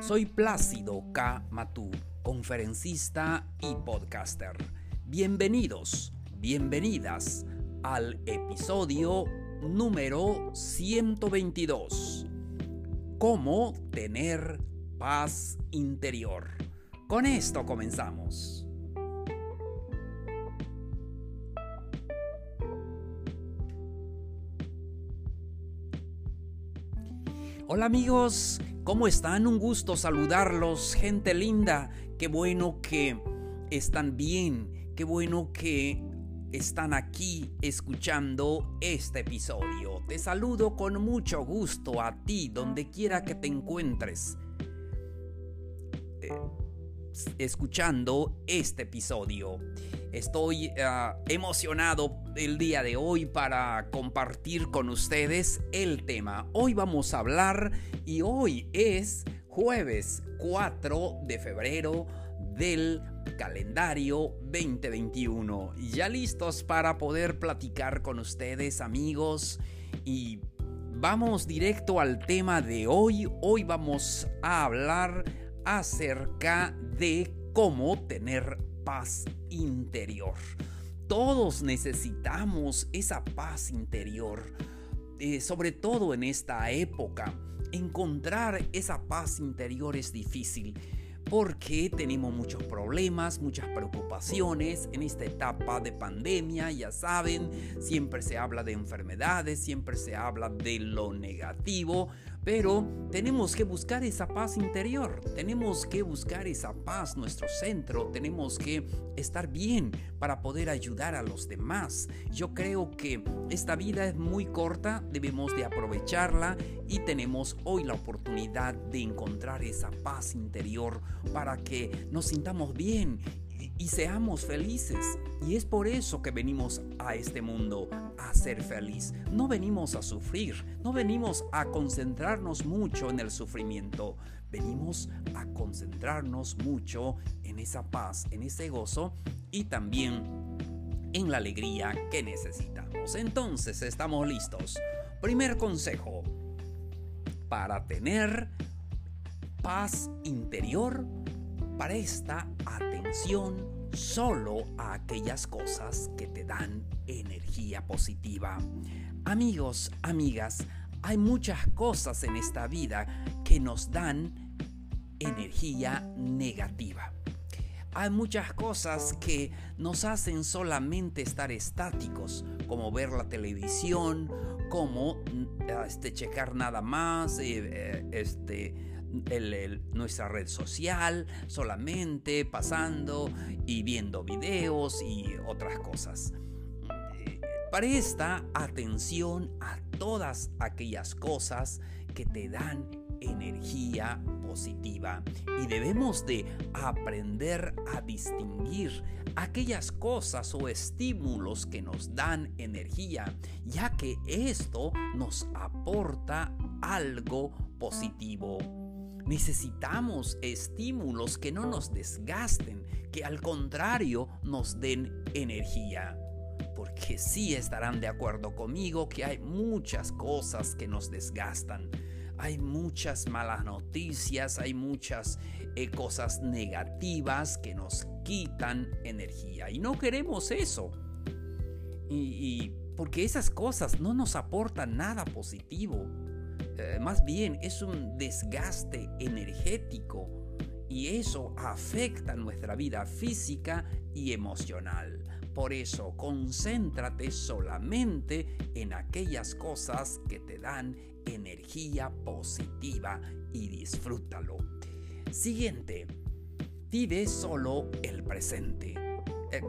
Soy Plácido K. Matú, conferencista y podcaster. Bienvenidos, bienvenidas al episodio número 122. ¿Cómo tener paz interior? Con esto comenzamos. Hola amigos, ¿cómo están? Un gusto saludarlos, gente linda. Qué bueno que están bien, qué bueno que están aquí escuchando este episodio. Te saludo con mucho gusto a ti, donde quiera que te encuentres. Eh, escuchando este episodio. Estoy ah, emocionado el día de hoy para compartir con ustedes el tema. Hoy vamos a hablar y hoy es jueves 4 de febrero del calendario 2021. Ya listos para poder platicar con ustedes amigos y vamos directo al tema de hoy. Hoy vamos a hablar acerca de cómo tener paz interior. Todos necesitamos esa paz interior, eh, sobre todo en esta época. Encontrar esa paz interior es difícil porque tenemos muchos problemas, muchas preocupaciones en esta etapa de pandemia, ya saben, siempre se habla de enfermedades, siempre se habla de lo negativo, pero tenemos que buscar esa paz interior, tenemos que buscar esa paz, nuestro centro, tenemos que estar bien para poder ayudar a los demás. Yo creo que esta vida es muy corta, debemos de aprovecharla y tenemos hoy la oportunidad de encontrar esa paz interior para que nos sintamos bien y seamos felices. Y es por eso que venimos a este mundo, a ser feliz. No venimos a sufrir, no venimos a concentrarnos mucho en el sufrimiento. Venimos a concentrarnos mucho en esa paz, en ese gozo y también en la alegría que necesitamos. Entonces, estamos listos. Primer consejo. Para tener paz interior, presta atención solo a aquellas cosas que te dan energía positiva. Amigos, amigas, hay muchas cosas en esta vida que nos dan energía negativa. Hay muchas cosas que nos hacen solamente estar estáticos, como ver la televisión, como mm, este, checar nada más, eh, eh, nuestra red social, solamente pasando y viendo videos y otras cosas. Presta atención a todas aquellas cosas que te dan energía positiva y debemos de aprender a distinguir aquellas cosas o estímulos que nos dan energía, ya que esto nos aporta algo positivo. Necesitamos estímulos que no nos desgasten, que al contrario nos den energía. Porque sí estarán de acuerdo conmigo que hay muchas cosas que nos desgastan. Hay muchas malas noticias, hay muchas eh, cosas negativas que nos quitan energía. Y no queremos eso. y porque esas cosas no nos aportan nada positivo. Eh, más bien es un desgaste energético y eso afecta nuestra vida física y emocional. Por eso, concéntrate solamente en aquellas cosas que te dan energía positiva y disfrútalo. Siguiente, vive solo el presente. Eh,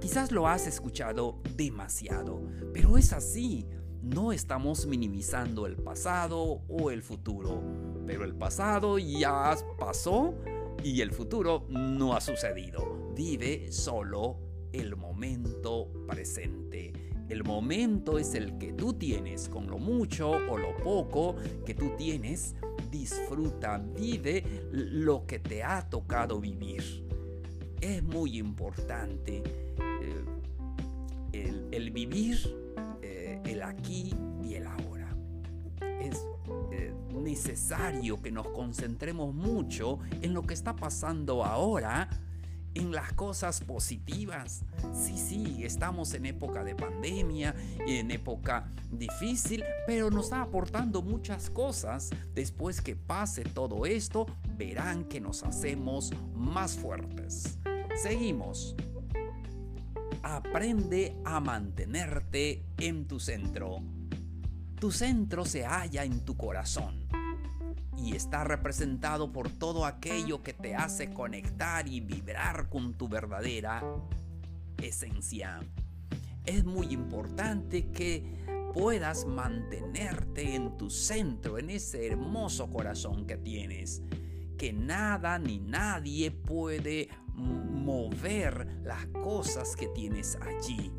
quizás lo has escuchado demasiado, pero es así. No estamos minimizando el pasado o el futuro, pero el pasado ya pasó y el futuro no ha sucedido. Vive solo el momento presente. El momento es el que tú tienes, con lo mucho o lo poco que tú tienes. Disfruta, vive lo que te ha tocado vivir. Es muy importante eh, el, vivir el aquí y el ahora. Es eh, necesario que nos concentremos mucho en lo que está pasando ahora en las cosas positivas. Sí, sí, estamos en época de pandemia, en época difícil, pero nos está aportando muchas cosas. Después que pase todo esto, verán que nos hacemos más fuertes. Seguimos. Aprende a mantenerte en tu centro. Tu centro se halla en tu corazón y está representado por todo aquello que te hace conectar y vibrar con tu verdadera esencia. Es muy importante que puedas mantenerte en tu centro, en ese hermoso corazón que tienes, que nada ni nadie puede mover las cosas que tienes allí.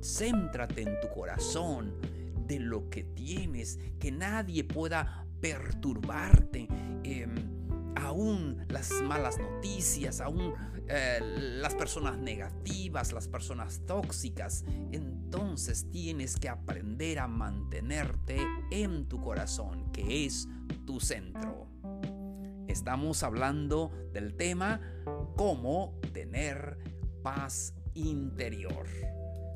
Céntrate en tu corazón, de lo que tienes, que nadie pueda perturbarte. Em, aún las malas noticias, aún eh, las personas negativas, las personas tóxicas. Entonces tienes que aprender a mantenerte en tu corazón, que es tu centro. Estamos hablando del tema cómo tener paz interior.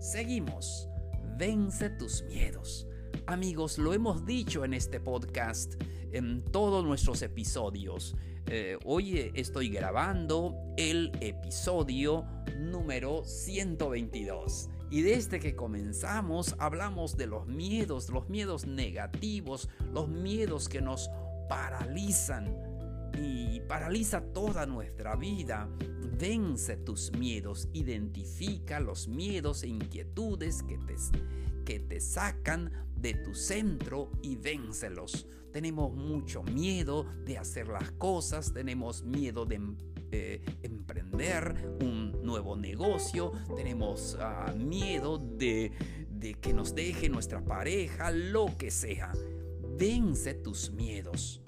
Seguimos. Vence tus miedos. Amigos, lo hemos dicho en este podcast, en todos nuestros episodios. Eh, hoy estoy grabando el episodio número 122. Y desde que comenzamos hablamos de los miedos, los miedos negativos, los miedos que nos paralizan y paraliza toda nuestra vida. Vence tus miedos, identifica los miedos e inquietudes que te, que te sacan de tu centro y véncelos. Tenemos mucho miedo de hacer las cosas, tenemos miedo de eh, emprender un nuevo negocio, tenemos ah, miedo de, de que nos deje nuestra pareja, lo que sea. Vence tus miedos.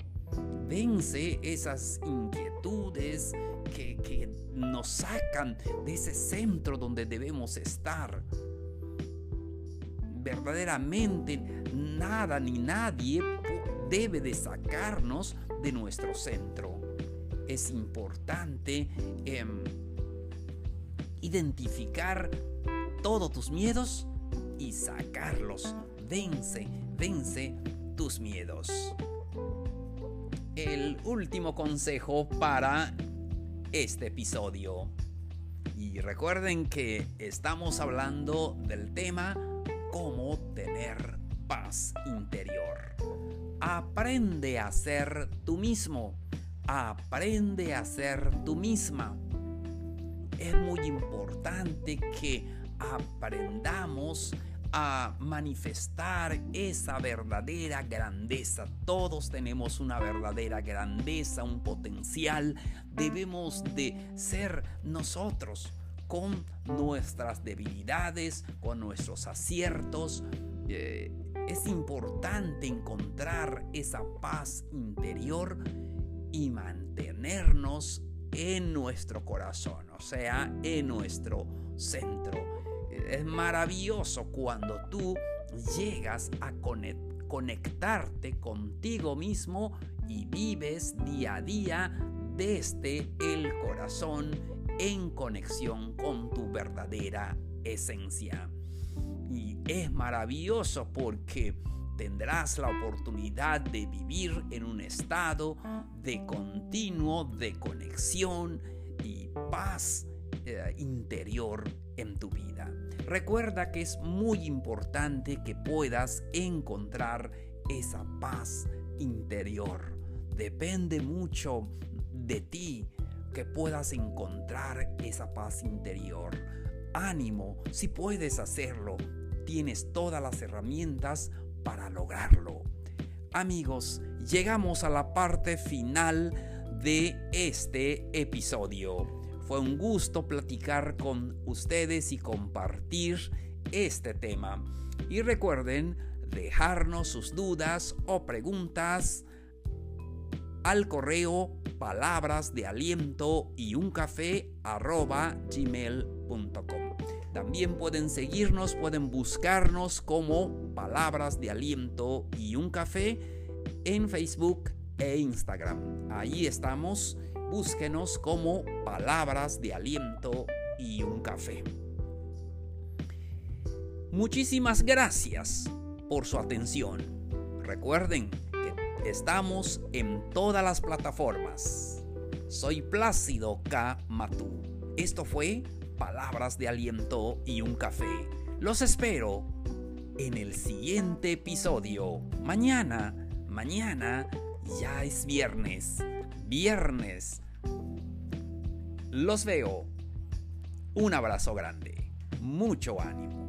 Vence esas inquietudes que, nos sacan de ese centro donde debemos estar verdaderamente nada ni nadie debe de sacarnos de nuestro centro. Es importante em, identificar todos tus miedos y sacarlos. Vence, vence tus miedos. El último consejo para este episodio. Y recuerden que estamos hablando del tema cómo tener paz interior. Aprende a ser tú mismo. Aprende a ser tú misma. Es muy importante que aprendamos a manifestar esa verdadera grandeza. Todos tenemos una verdadera grandeza, un potencial. Debemos de ser nosotros con nuestras debilidades, con nuestros aciertos. Eh, es importante encontrar esa paz interior y mantenernos en nuestro corazón, o sea, en nuestro centro. Es maravilloso cuando tú llegas a conectarte contigo mismo y vives día a día desde el corazón en conexión con tu verdadera esencia. Y es maravilloso porque tendrás la oportunidad de vivir en un estado de continuo de conexión y paz eh, interior en tu vida. Recuerda que es muy importante que puedas encontrar esa paz interior. Depende mucho de ti que puedas encontrar esa paz interior. Ánimo, si puedes hacerlo, tienes todas las herramientas para lograrlo. Amigos, llegamos a la parte final de este episodio. Fue un gusto platicar con ustedes y compartir este tema. Y recuerden dejarnos sus dudas o preguntas al correo palabras de aliento y un café gmail.com. También pueden seguirnos, pueden buscarnos como palabras de aliento y un café en Facebook e Instagram. Ahí estamos, búsquenos como palabras de aliento y un café. Muchísimas gracias por su atención. Recuerden que estamos en todas las plataformas. Soy Plácido K. Matú. Esto fue Palabras de Aliento y un Café. Los espero en el siguiente episodio. Mañana, mañana ya es viernes. Viernes. Los veo. Un abrazo grande. Mucho ánimo.